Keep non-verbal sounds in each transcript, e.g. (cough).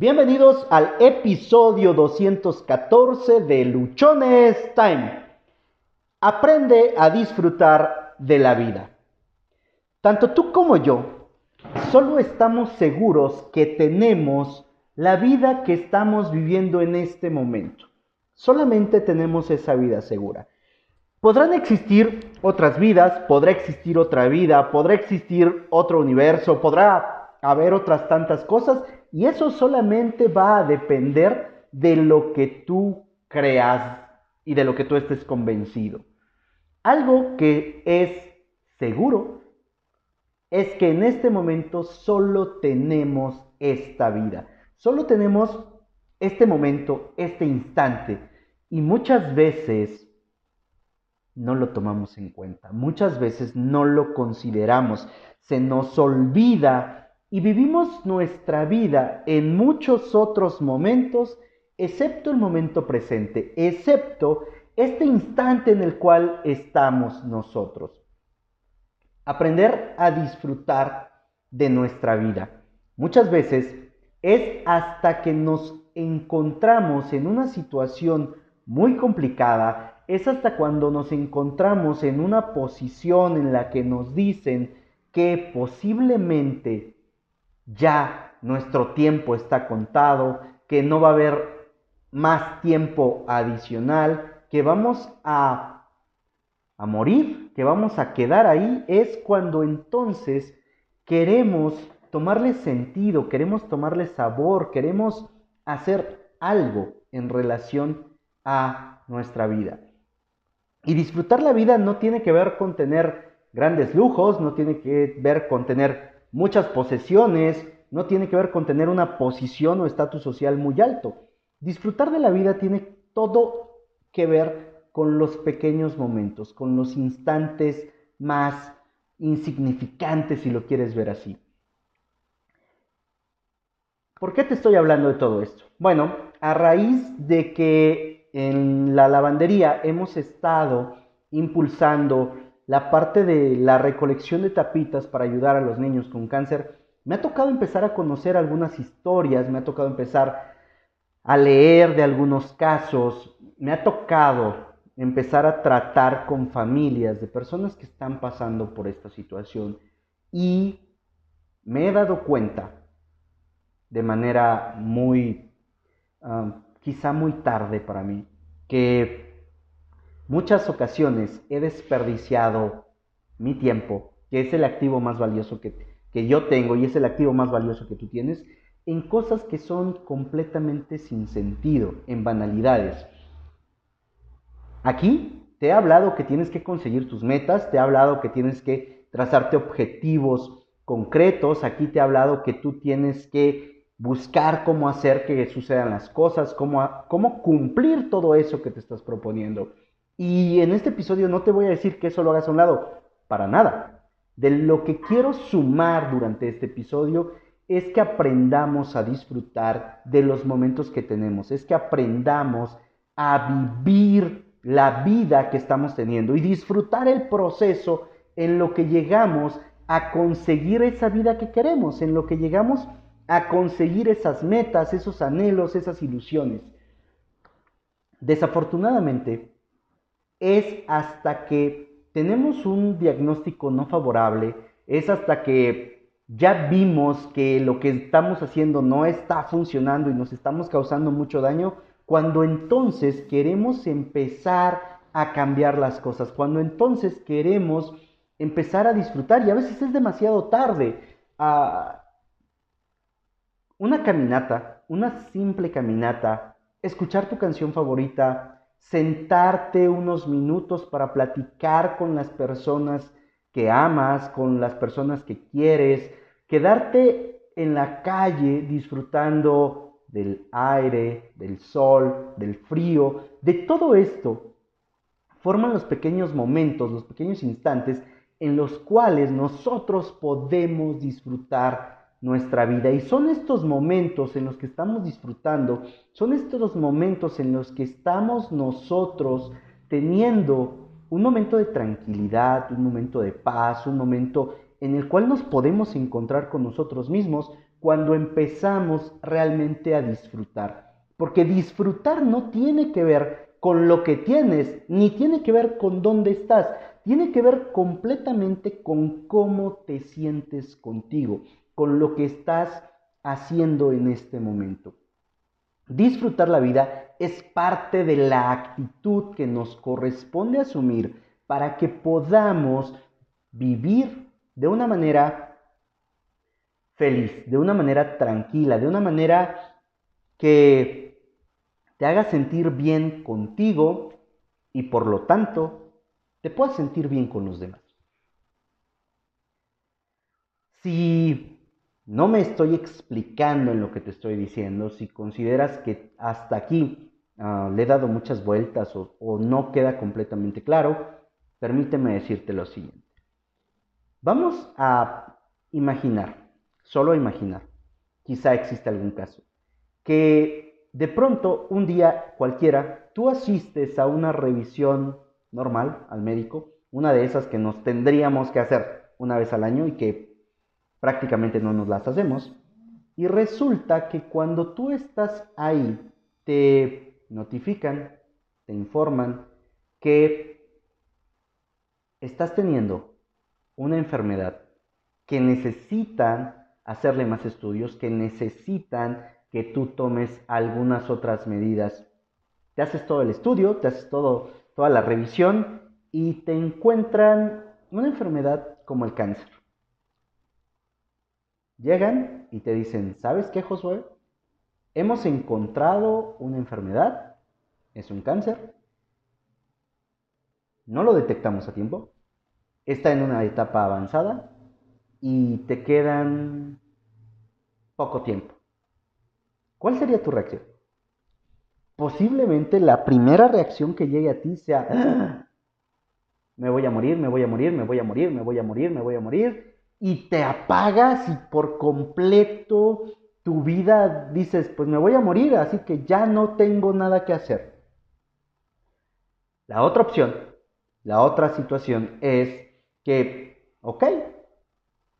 Bienvenidos al episodio 214 de Luchones Time. Aprende a disfrutar de la vida. Tanto tú como yo solo estamos seguros que tenemos la vida que estamos viviendo en este momento. Solamente tenemos esa vida segura. Podrán existir otras vidas, podrá existir otra vida, podrá existir otro universo, podrá haber otras tantas cosas y eso solamente va a depender de lo que tú creas y de lo que tú estés convencido. Algo que es seguro es que en este momento solo tenemos esta vida. Solo tenemos este momento, este instante. Y muchas veces no lo tomamos en cuenta. Muchas veces no lo consideramos. Se nos olvida y vivimos nuestra vida en muchos otros momentos, excepto el momento presente, excepto este instante en el cual estamos nosotros. Aprender a disfrutar de nuestra vida. Muchas veces es hasta que nos encontramos en una situación muy complicada, es hasta cuando nos encontramos en una posición en la que nos dicen que posiblemente ya nuestro tiempo está contado, que no va a haber más tiempo adicional, que vamos a, morir, que vamos a quedar ahí, es cuando entonces queremos tomarle sentido, queremos tomarle sabor, queremos hacer algo en relación a nuestra vida. Y disfrutar la vida no tiene que ver con tener grandes lujos, no tiene que ver con tener muchas posesiones, no tiene que ver con tener una posición o estatus social muy alto. Disfrutar de la vida tiene todo que ver con los pequeños momentos, con los instantes más insignificantes, si lo quieres ver así. ¿Por qué te estoy hablando de todo esto? Bueno, a raíz de que en la lavandería hemos estado impulsando la parte de la recolección de tapitas para ayudar a los niños con cáncer, me ha tocado empezar a conocer algunas historias, me ha tocado empezar a leer de algunos casos, me ha tocado empezar a tratar con familias de personas que están pasando por esta situación y me he dado cuenta de manera muy, ah, quizá muy tarde para mí, que muchas ocasiones he desperdiciado mi tiempo, que es el activo más valioso que, que yo tengo y es el activo más valioso que tú tienes, en cosas que son completamente sin sentido, en banalidades. Aquí te he hablado que tienes que conseguir tus metas, te he hablado que tienes que trazarte objetivos concretos, aquí te he hablado que tú tienes que buscar cómo hacer que sucedan las cosas, cómo, cómo cumplir todo eso que te estás proponiendo. Y en este episodio no te voy a decir que eso lo hagas a un lado, para nada. De lo que quiero sumar durante este episodio es que aprendamos a disfrutar de los momentos que tenemos, es que aprendamos a vivir la vida que estamos teniendo y disfrutar el proceso en lo que llegamos a conseguir esa vida que queremos, en lo que llegamos a conseguir esas metas, esos anhelos, esas ilusiones. Desafortunadamente, es hasta que tenemos un diagnóstico no favorable, es hasta que ya vimos que lo que estamos haciendo no está funcionando y nos estamos causando mucho daño, cuando entonces queremos empezar a cambiar las cosas, cuando entonces queremos empezar a disfrutar y a veces es demasiado tarde. Ah, una caminata, una simple caminata, escuchar tu canción favorita, sentarte unos minutos para platicar con las personas que amas, con las personas que quieres, quedarte en la calle disfrutando del aire, del sol, del frío, de todo esto, forman los pequeños momentos, los pequeños instantes en los cuales nosotros podemos disfrutar nuestra vida. Y son estos momentos en los que estamos disfrutando, son estos momentos en los que estamos nosotros teniendo un momento de tranquilidad, un momento de paz, un momento en el cual nos podemos encontrar con nosotros mismos cuando empezamos realmente a disfrutar. Porque disfrutar no tiene que ver con lo que tienes, ni tiene que ver con dónde estás, tiene que ver completamente con cómo te sientes contigo, con lo que estás haciendo en este momento. Disfrutar la vida es parte de la actitud que nos corresponde asumir para que podamos vivir de una manera feliz, de una manera tranquila, de una manera que te haga sentir bien contigo y por lo tanto te puedas sentir bien con los demás. Si no me estoy explicando en lo que te estoy diciendo, si consideras que hasta aquí ah, le he dado muchas vueltas o, o no queda completamente claro, permíteme decirte lo siguiente. Vamos a imaginar, solo imaginar, quizá existe algún caso, que de pronto un día cualquiera tú asistes a una revisión normal al médico, una de esas que nos tendríamos que hacer una vez al año y que prácticamente no nos las hacemos. Y resulta que cuando tú estás ahí, te notifican, te informan que estás teniendo una enfermedad que necesitan hacerle más estudios, que necesitan que tú tomes algunas otras medidas. Te haces todo el estudio, te haces todo, toda la revisión y te encuentran una enfermedad como el cáncer. Llegan y te dicen, ¿sabes qué, Josué? Hemos encontrado una enfermedad, es un cáncer, no lo detectamos a tiempo, está en una etapa avanzada y te quedan poco tiempo. ¿Cuál sería tu reacción? Posiblemente la primera reacción que llegue a ti sea, ¡Ah! me voy a morir, me voy a morir, me voy a morir, me voy a morir, me voy a morir, y te apagas y por completo tu vida dices, pues me voy a morir, así que ya no tengo nada que hacer. La otra opción, la otra situación es que, ok,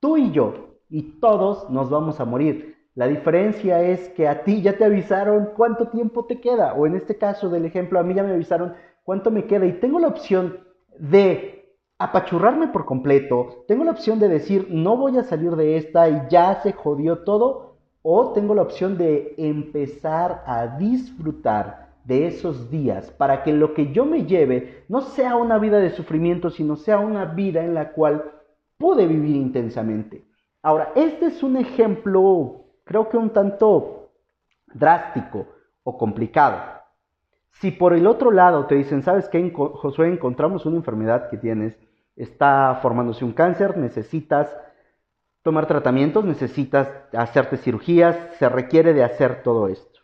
tú y yo y todos nos vamos a morir. La diferencia es que a ti ya te avisaron cuánto tiempo te queda, o en este caso del ejemplo, a mí ya me avisaron cuánto me queda y tengo la opción de apachurrarme por completo, tengo la opción de decir no voy a salir de esta y ya se jodió todo, o tengo la opción de empezar a disfrutar de esos días para que lo que yo me lleve no sea una vida de sufrimiento, sino sea una vida en la cual pude vivir intensamente. Ahora, este es un ejemplo, creo que un tanto drástico o complicado. Si por el otro lado te dicen, ¿sabes qué, Josué? Encontramos una enfermedad que tienes está formándose un cáncer, necesitas tomar tratamientos, necesitas hacerte cirugías, se requiere de hacer todo esto.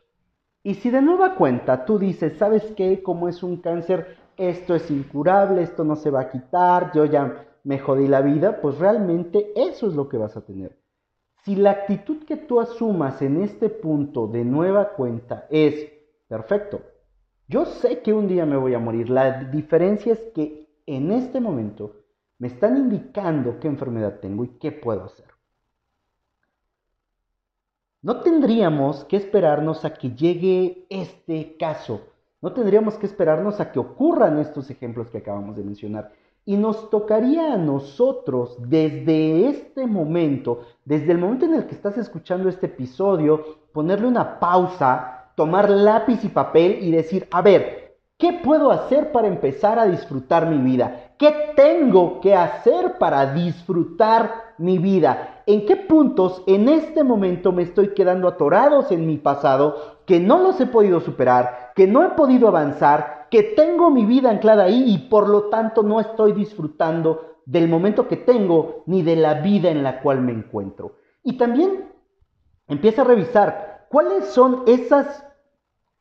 Y si de nueva cuenta tú dices, ¿sabes qué? Como es un cáncer, esto es incurable, esto no se va a quitar, yo ya me jodí la vida, pues realmente eso es lo que vas a tener. Si la actitud que tú asumas en este punto de nueva cuenta es, perfecto, yo sé que un día me voy a morir, la diferencia es que en este momento me están indicando qué enfermedad tengo y qué puedo hacer. No tendríamos que esperarnos a que llegue este caso. No tendríamos que esperarnos a que ocurran estos ejemplos que acabamos de mencionar. Y nos tocaría a nosotros desde este momento, desde el momento en el que estás escuchando este episodio, ponerle una pausa, tomar lápiz y papel y decir, a ver, ¿Qué puedo hacer para empezar a disfrutar mi vida? ¿Qué tengo que hacer para disfrutar mi vida? ¿En qué puntos en este momento me estoy quedando atorados en mi pasado que no los he podido superar, que no he podido avanzar, que tengo mi vida anclada ahí y por lo tanto no estoy disfrutando del momento que tengo ni de la vida en la cual me encuentro? Y también empieza a revisar cuáles son esas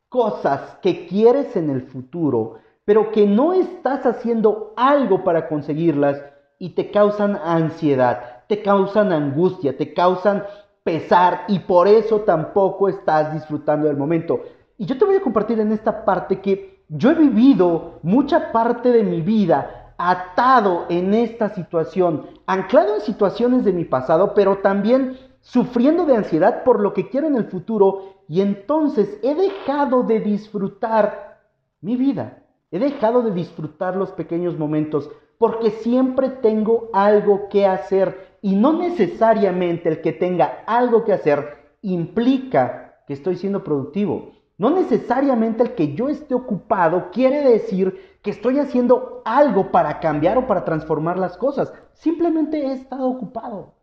cosas que quieres en el futuro, pero que no estás haciendo algo para conseguirlas y te causan ansiedad, te causan angustia, te causan pesar y por eso tampoco estás disfrutando del momento. Y yo te voy a compartir en esta parte que yo he vivido mucha parte de mi vida atado en esta situación, anclado en situaciones de mi pasado, pero también sufriendo de ansiedad por lo que quiero en el futuro y entonces he dejado de disfrutar mi vida. He dejado de disfrutar los pequeños momentos porque siempre tengo algo que hacer y no necesariamente el que tenga algo que hacer implica que estoy siendo productivo. No necesariamente el que yo esté ocupado quiere decir que estoy haciendo algo para cambiar o para transformar las cosas. Simplemente he estado ocupado.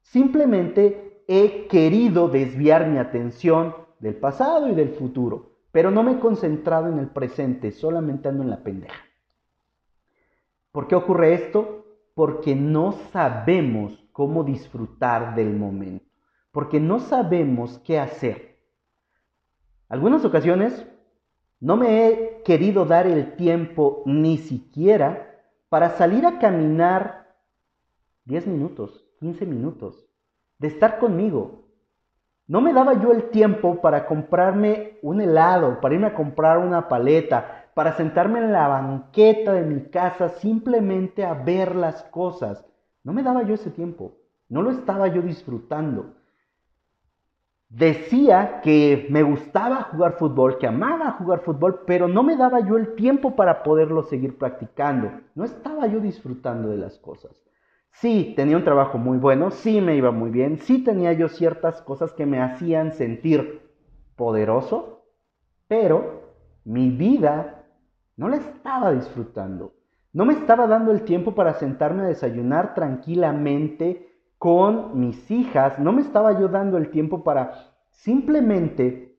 Simplemente he querido desviar mi atención del pasado y del futuro, pero no me he concentrado en el presente, solamente ando en la pendeja. ¿Por qué ocurre esto? Porque no sabemos cómo disfrutar del momento, porque no sabemos qué hacer. Algunas ocasiones no me he querido dar el tiempo ni siquiera para salir a caminar 10 minutos, 15 minutos, de estar conmigo. No me daba yo el tiempo para comprarme un helado, para irme a comprar una paleta, para sentarme en la banqueta de mi casa simplemente a ver las cosas. No me daba yo ese tiempo, no lo estaba yo disfrutando. Decía que me gustaba jugar fútbol, que amaba jugar fútbol, pero no me daba yo el tiempo para poderlo seguir practicando. No estaba yo disfrutando de las cosas. Sí, tenía un trabajo muy bueno, sí me iba muy bien, sí tenía yo ciertas cosas que me hacían sentir poderoso, pero mi vida no la estaba disfrutando. No me estaba dando el tiempo para sentarme a desayunar tranquilamente con mis hijas, no me estaba yo dando el tiempo para simplemente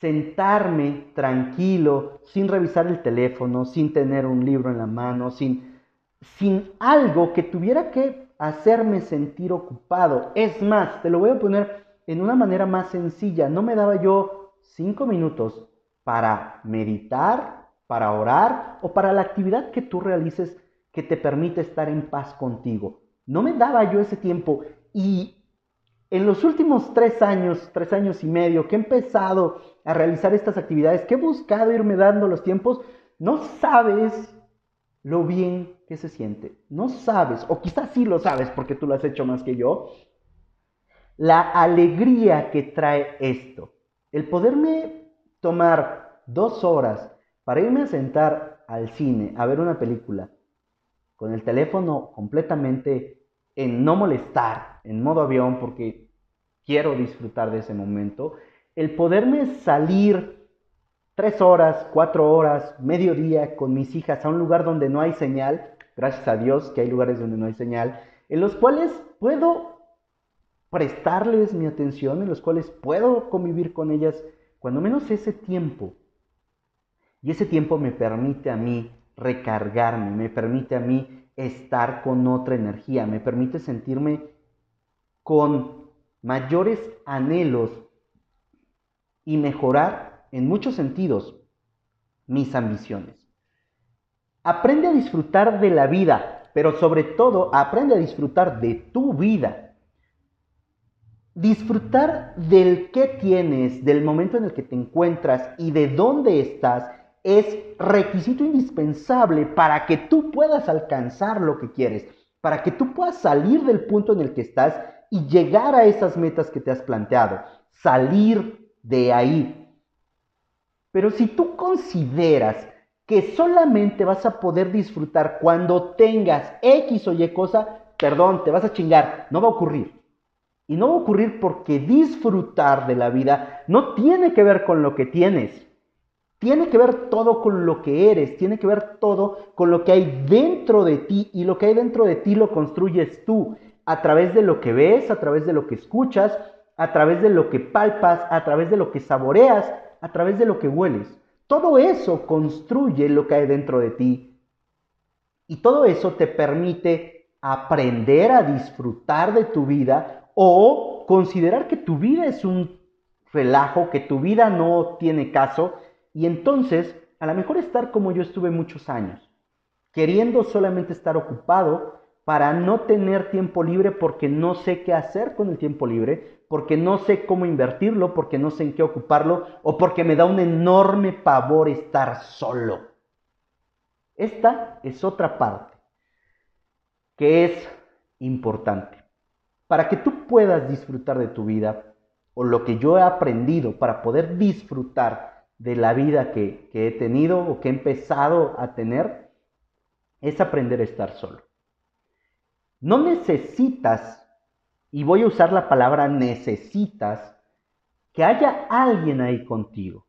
sentarme tranquilo, sin revisar el teléfono, sin tener un libro en la mano, sin, sin algo que tuviera que hacerme sentir ocupado. Es más, te lo voy a poner en una manera más sencilla. No me daba yo cinco minutos para meditar, para orar o para la actividad que tú realices que te permite estar en paz contigo. No me daba yo ese tiempo y en los últimos tres años, tres años y medio que he empezado a realizar estas actividades, que he buscado irme dando los tiempos, no sabes lo bien que se siente. No sabes, o quizás sí lo sabes porque tú lo has hecho más que yo, la alegría que trae esto. El poderme tomar dos horas para irme a sentar al cine a ver una película con el teléfono completamente en no molestar, en modo avión, porque quiero disfrutar de ese momento, el poderme salir tres horas, cuatro horas, medio día con mis hijas a un lugar donde no hay señal, gracias a Dios que hay lugares donde no hay señal, en los cuales puedo prestarles mi atención, en los cuales puedo convivir con ellas, cuando menos ese tiempo. Y ese tiempo me permite a mí recargarme, me permite a mí estar con otra energía, me permite sentirme con mayores anhelos y mejorar en muchos sentidos mis ambiciones. Aprende a disfrutar de la vida, pero sobre todo aprende a disfrutar de tu vida. Disfrutar del que tienes, del momento en el que te encuentras y de dónde estás es requisito indispensable para que tú puedas alcanzar lo que quieres, para que tú puedas salir del punto en el que estás y llegar a esas metas que te has planteado, salir de ahí. Pero si tú consideras que solamente vas a poder disfrutar cuando tengas X o Y cosa, perdón, te vas a chingar, no va a ocurrir. Y no va a ocurrir porque disfrutar de la vida no tiene que ver con lo que tienes. Tiene que ver todo con lo que eres, tiene que ver todo con lo que hay dentro de ti y lo que hay dentro de ti lo construyes tú a través de lo que ves, a través de lo que escuchas, a través de lo que palpas, a través de lo que saboreas, a través de lo que hueles. Todo eso construye lo que hay dentro de ti y todo eso te permite aprender a disfrutar de tu vida o considerar que tu vida es un relajo, que tu vida no tiene caso y entonces, a lo mejor estar como yo estuve muchos años, queriendo solamente estar ocupado para no tener tiempo libre porque no sé qué hacer con el tiempo libre, porque no sé cómo invertirlo, porque no sé en qué ocuparlo o porque me da un enorme pavor estar solo. Esta es otra parte que es importante. Para que tú puedas disfrutar de tu vida, o lo que yo he aprendido para poder disfrutar de la vida que, que he tenido o que he empezado a tener, es aprender a estar solo. No necesitas, y voy a usar la palabra necesitas, que haya alguien ahí contigo.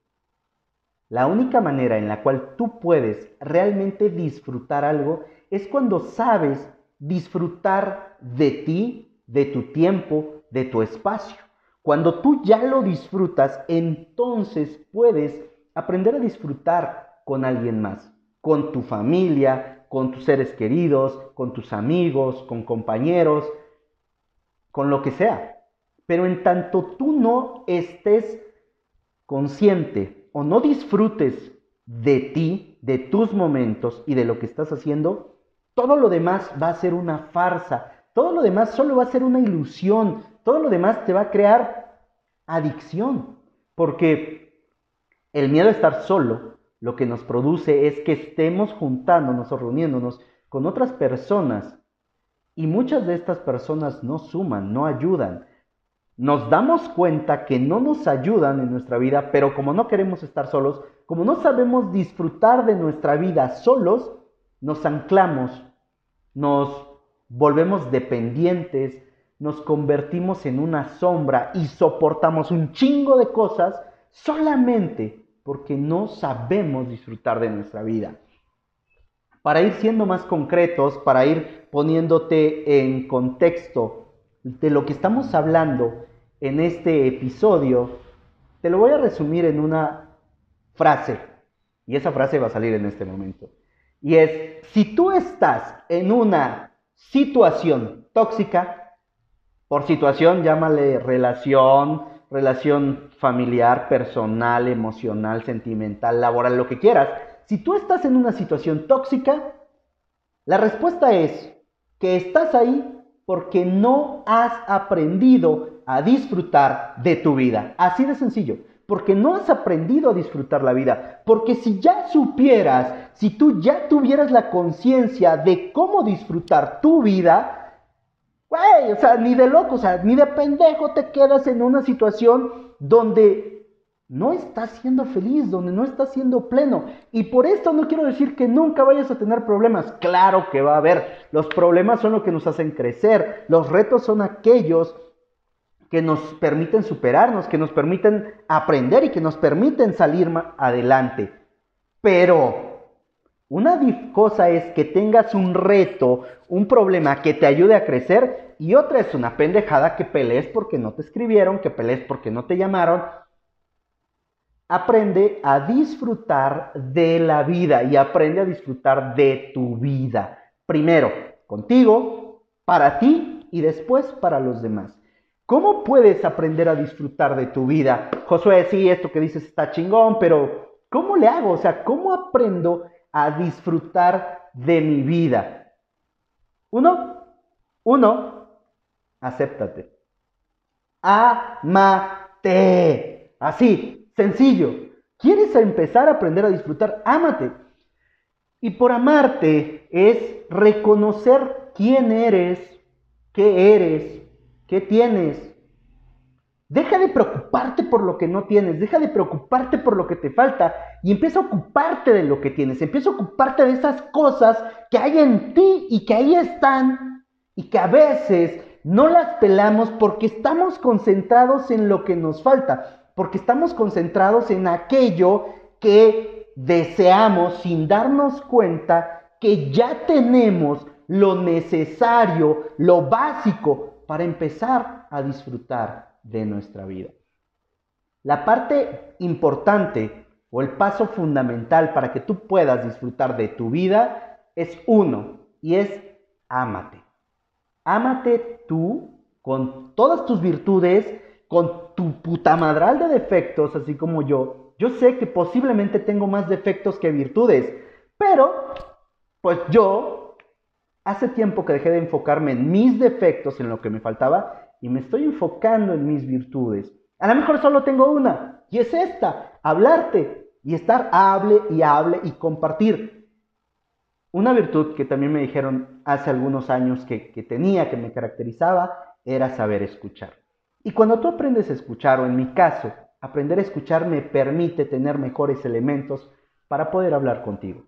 La única manera en la cual tú puedes realmente disfrutar algo es cuando sabes disfrutar de ti, de tu tiempo, de tu espacio. Cuando tú ya lo disfrutas, entonces puedes aprender a disfrutar con alguien más, con tu familia, con tus seres queridos, con tus amigos, con compañeros, con lo que sea. Pero en tanto tú no estés consciente o no disfrutes de ti, de tus momentos y de lo que estás haciendo, todo lo demás va a ser una farsa. Todo lo demás solo va a ser una ilusión. Todo lo demás te va a crear adicción. Porque el miedo a estar solo lo que nos produce es que estemos juntándonos o reuniéndonos con otras personas. Y muchas de estas personas no suman, no ayudan nos damos cuenta que no nos ayudan en nuestra vida, pero como no queremos estar solos, como no sabemos disfrutar de nuestra vida solos, nos anclamos, nos volvemos dependientes, nos convertimos en una sombra y soportamos un chingo de cosas solamente porque no sabemos disfrutar de nuestra vida. Para ir siendo más concretos, para ir poniéndote en contexto de lo que estamos hablando, en este episodio, te lo voy a resumir en una frase. Y esa frase va a salir en este momento. Y es, si tú estás en una situación tóxica, por situación llámale relación, relación familiar, personal, emocional, sentimental, laboral, lo que quieras, si tú estás en una situación tóxica, la respuesta es que estás ahí porque no has aprendido a disfrutar de tu vida. Así de sencillo. Porque no has aprendido a disfrutar la vida. Porque si ya supieras, si tú ya tuvieras la conciencia de cómo disfrutar tu vida, güey, o sea, ni de loco, o sea, ni de pendejo te quedas en una situación donde no estás siendo feliz, donde no estás siendo pleno. Y por esto no quiero decir que nunca vayas a tener problemas. Claro que va a haber. Los problemas son lo que nos hacen crecer. Los retos son aquellos que nos permiten superarnos, que nos permiten aprender y que nos permiten salir adelante. Pero una cosa es que tengas un reto, un problema que te ayude a crecer y otra es una pendejada que pelees porque no te escribieron, que pelees porque no te llamaron. Aprende a disfrutar de la vida y aprende a disfrutar de tu vida. Primero, contigo, para ti y después para los demás. ¿Cómo puedes aprender a disfrutar de tu vida? Josué, sí, esto que dices está chingón, pero ¿cómo le hago? O sea, ¿cómo aprendo a disfrutar de mi vida? Uno, uno, acéptate. Amate. Así, sencillo. ¿Quieres empezar a aprender a disfrutar? Ámate. Y por amarte es reconocer quién eres, qué eres, ¿Qué tienes? Deja de preocuparte por lo que no tienes, deja de preocuparte por lo que te falta y empieza a ocuparte de lo que tienes, empieza a ocuparte de esas cosas que hay en ti y que ahí están y que a veces no las pelamos porque estamos concentrados en lo que nos falta, porque estamos concentrados en aquello que deseamos sin darnos cuenta que ya tenemos lo necesario, lo básico para empezar a disfrutar de nuestra vida. La parte importante o el paso fundamental para que tú puedas disfrutar de tu vida es uno y es ámate. Ámate tú con todas tus virtudes, con tu puta madral de defectos, así como yo. Yo sé que posiblemente tengo más defectos que virtudes, pero pues yo Hace tiempo que dejé de enfocarme en mis defectos, en lo que me faltaba, y me estoy enfocando en mis virtudes. A lo mejor solo tengo una, y es esta, hablarte y estar hable y hable y compartir. Una virtud que también me dijeron hace algunos años que, que tenía, que me caracterizaba, era saber escuchar. Y cuando tú aprendes a escuchar, o en mi caso, aprender a escuchar me permite tener mejores elementos para poder hablar contigo.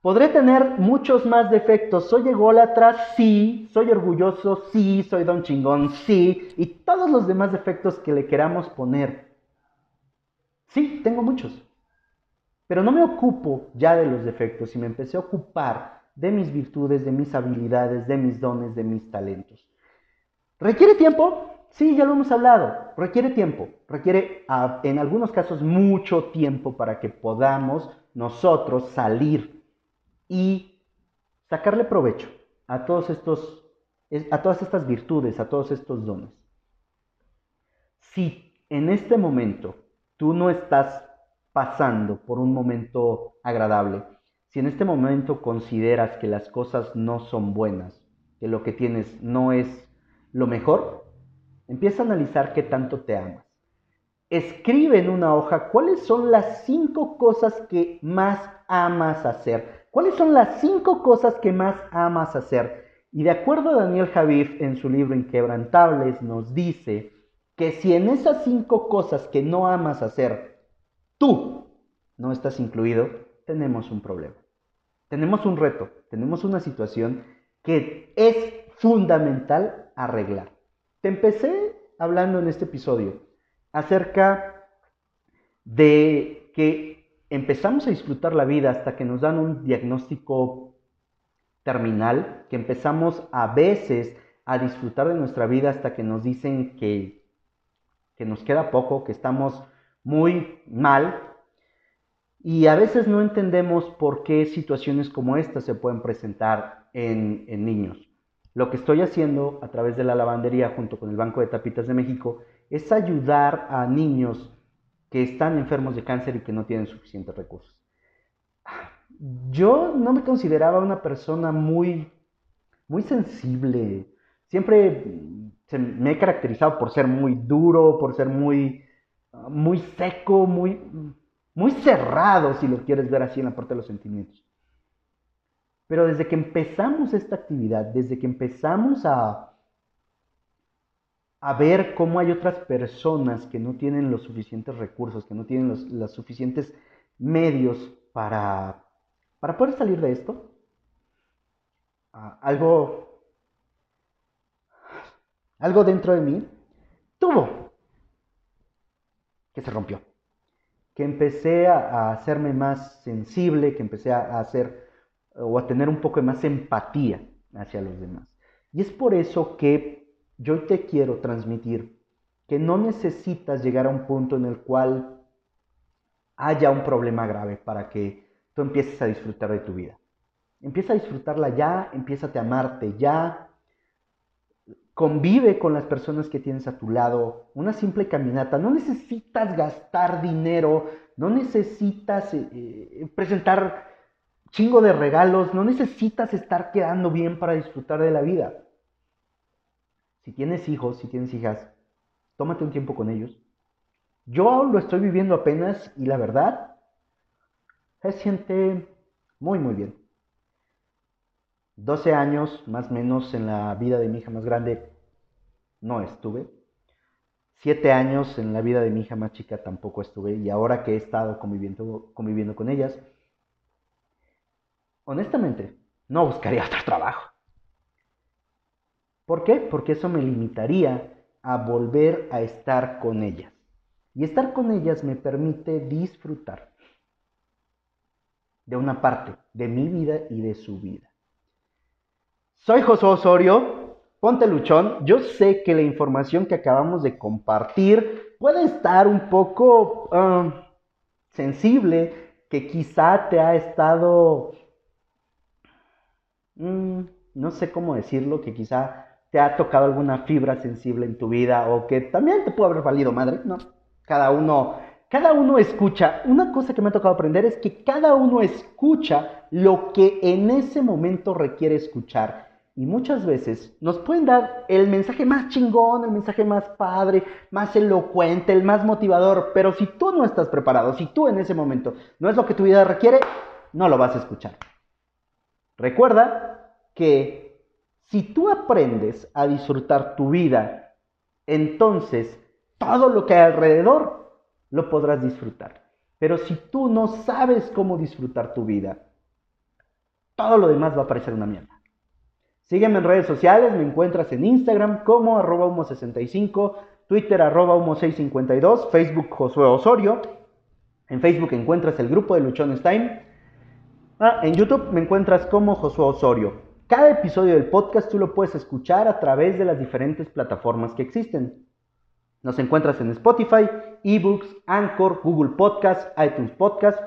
Podré tener muchos más defectos. Soy ególatra, sí. Soy orgulloso, sí. Soy don chingón, sí. Y todos los demás defectos que le queramos poner. Sí, tengo muchos. Pero no me ocupo ya de los defectos y me empecé a ocupar de mis virtudes, de mis habilidades, de mis dones, de mis talentos. ¿Requiere tiempo? Sí, ya lo hemos hablado. Requiere tiempo. Requiere ah, en algunos casos mucho tiempo para que podamos nosotros salir y sacarle provecho a todos estos a todas estas virtudes, a todos estos dones. Si en este momento tú no estás pasando por un momento agradable, si en este momento consideras que las cosas no son buenas, que lo que tienes no es lo mejor, empieza a analizar qué tanto te amas. Escribe en una hoja cuáles son las cinco cosas que más amas hacer. ¿Cuáles son las cinco cosas que más amas hacer? Y de acuerdo a Daniel Javif en su libro Inquebrantables nos dice que si en esas cinco cosas que no amas hacer, tú no estás incluido, tenemos un problema. Tenemos un reto, tenemos una situación que es fundamental arreglar. Te empecé hablando en este episodio acerca de que empezamos a disfrutar la vida hasta que nos dan un diagnóstico terminal, que empezamos a veces a disfrutar de nuestra vida hasta que nos dicen que, que nos queda poco, que estamos muy mal, y a veces no entendemos por qué situaciones como esta se pueden presentar en, niños. Lo que estoy haciendo a través de la lavandería junto con el Banco de Tapitas de México es ayudar a niños que están enfermos de cáncer y que no tienen suficientes recursos. Yo no me consideraba una persona muy, muy sensible. Siempre me he caracterizado por ser muy duro, por ser muy, muy seco, muy, muy cerrado, si lo quieres ver así en la parte de los sentimientos. Pero desde que empezamos esta actividad, desde que empezamos a, a ver cómo hay otras personas que no tienen los suficientes recursos, que no tienen los, suficientes medios para, para poder salir de esto, algo, algo dentro de mí tuvo que se rompió. Que empecé a, hacerme más sensible, que empecé a, hacer o a tener un poco más empatía hacia los demás. Y es por eso que yo te quiero transmitir que no necesitas llegar a un punto en el cual haya un problema grave para que tú empieces a disfrutar de tu vida. Empieza a disfrutarla ya, empieza a amarte ya, convive con las personas que tienes a tu lado, una simple caminata, no necesitas gastar dinero, no necesitas eh, eh, presentar chingo de regalos, no necesitas estar quedando bien para disfrutar de la vida. Si tienes hijos, si tienes hijas, tómate un tiempo con ellos. Yo lo estoy viviendo apenas y la verdad se siente muy, muy bien. 12 años más o menos en la vida de mi hija más grande no estuve. Siete años en la vida de mi hija más chica tampoco estuve y ahora que he estado conviviendo con ellas, honestamente no buscaría (laughs) otro trabajo. ¿Por qué? Porque eso me limitaría a volver a estar con ellas. Y estar con ellas me permite disfrutar de una parte de mi vida y de su vida. Soy José Osorio, ponte luchón. Yo sé que la información que acabamos de compartir puede estar un poco ah, sensible, que quizá te ha estado, mm, no sé cómo decirlo, que quizá te ha tocado alguna fibra sensible en tu vida o que también te puede haber valido madre, ¿no? Cada uno, cada uno escucha. Una cosa que me ha tocado aprender es que cada uno escucha lo que en ese momento requiere escuchar. Y muchas veces nos pueden dar el mensaje más chingón, el mensaje más padre, más elocuente, el más motivador, pero si tú no estás preparado, si tú en ese momento no es lo que tu vida requiere, no lo vas a escuchar. Recuerda que Si tú aprendes a disfrutar tu vida, entonces todo lo que hay alrededor lo podrás disfrutar. Pero si tú no sabes cómo disfrutar tu vida, todo lo demás va a parecer una mierda. Sígueme en redes sociales, me encuentras en Instagram como arroba humo65, Twitter arroba humo652, Facebook Josué Osorio. En Facebook encuentras el grupo de Luchones Time. Ah, en YouTube me encuentras como Josué Osorio. Cada episodio del podcast tú lo puedes escuchar a través de las diferentes plataformas que existen. Nos encuentras en Spotify, eBooks, Anchor, Google Podcast, iTunes Podcast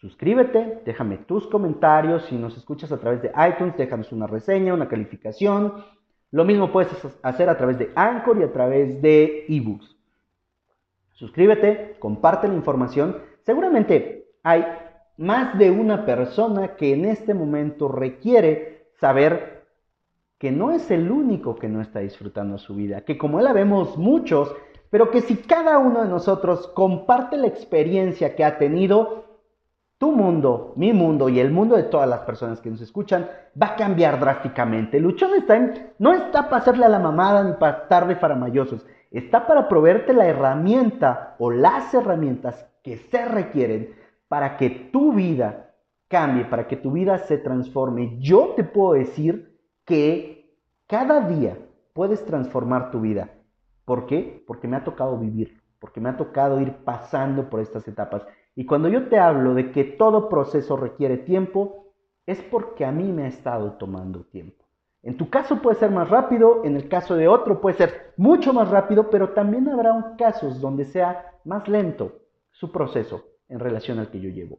Suscríbete, déjame tus comentarios. Si nos escuchas a través de iTunes, déjanos una reseña, una calificación. Lo mismo puedes hacer a través de Anchor y a través de eBooks. Suscríbete, comparte la información. Seguramente hay más de una persona que en este momento requiere saber que no es el único que no está disfrutando su vida, que como él la vemos muchos, pero que si cada uno de nosotros comparte la experiencia que ha tenido, tu mundo, mi mundo y el mundo de todas las personas que nos escuchan va a cambiar drásticamente. Luchón Time no está para hacerle a la mamada ni para estar de faramayosos. Está para proveerte la herramienta o las herramientas que se requieren para que tu vida cambie, para que tu vida se transforme. Yo te puedo decir que cada día puedes transformar tu vida. ¿Por qué? Porque me ha tocado vivir, porque me ha tocado ir pasando por estas etapas. Y cuando yo te hablo de que todo proceso requiere tiempo, es porque a mí me ha estado tomando tiempo. En tu caso puede ser más rápido, en el caso de otro puede ser mucho más rápido, pero también habrá casos donde sea más lento su proceso en relación al que yo llevo.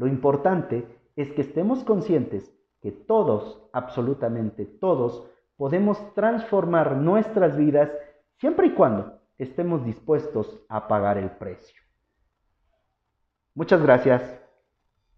Lo importante es que estemos conscientes que todos, absolutamente todos, podemos transformar nuestras vidas siempre y cuando estemos dispuestos a pagar el precio. Muchas gracias.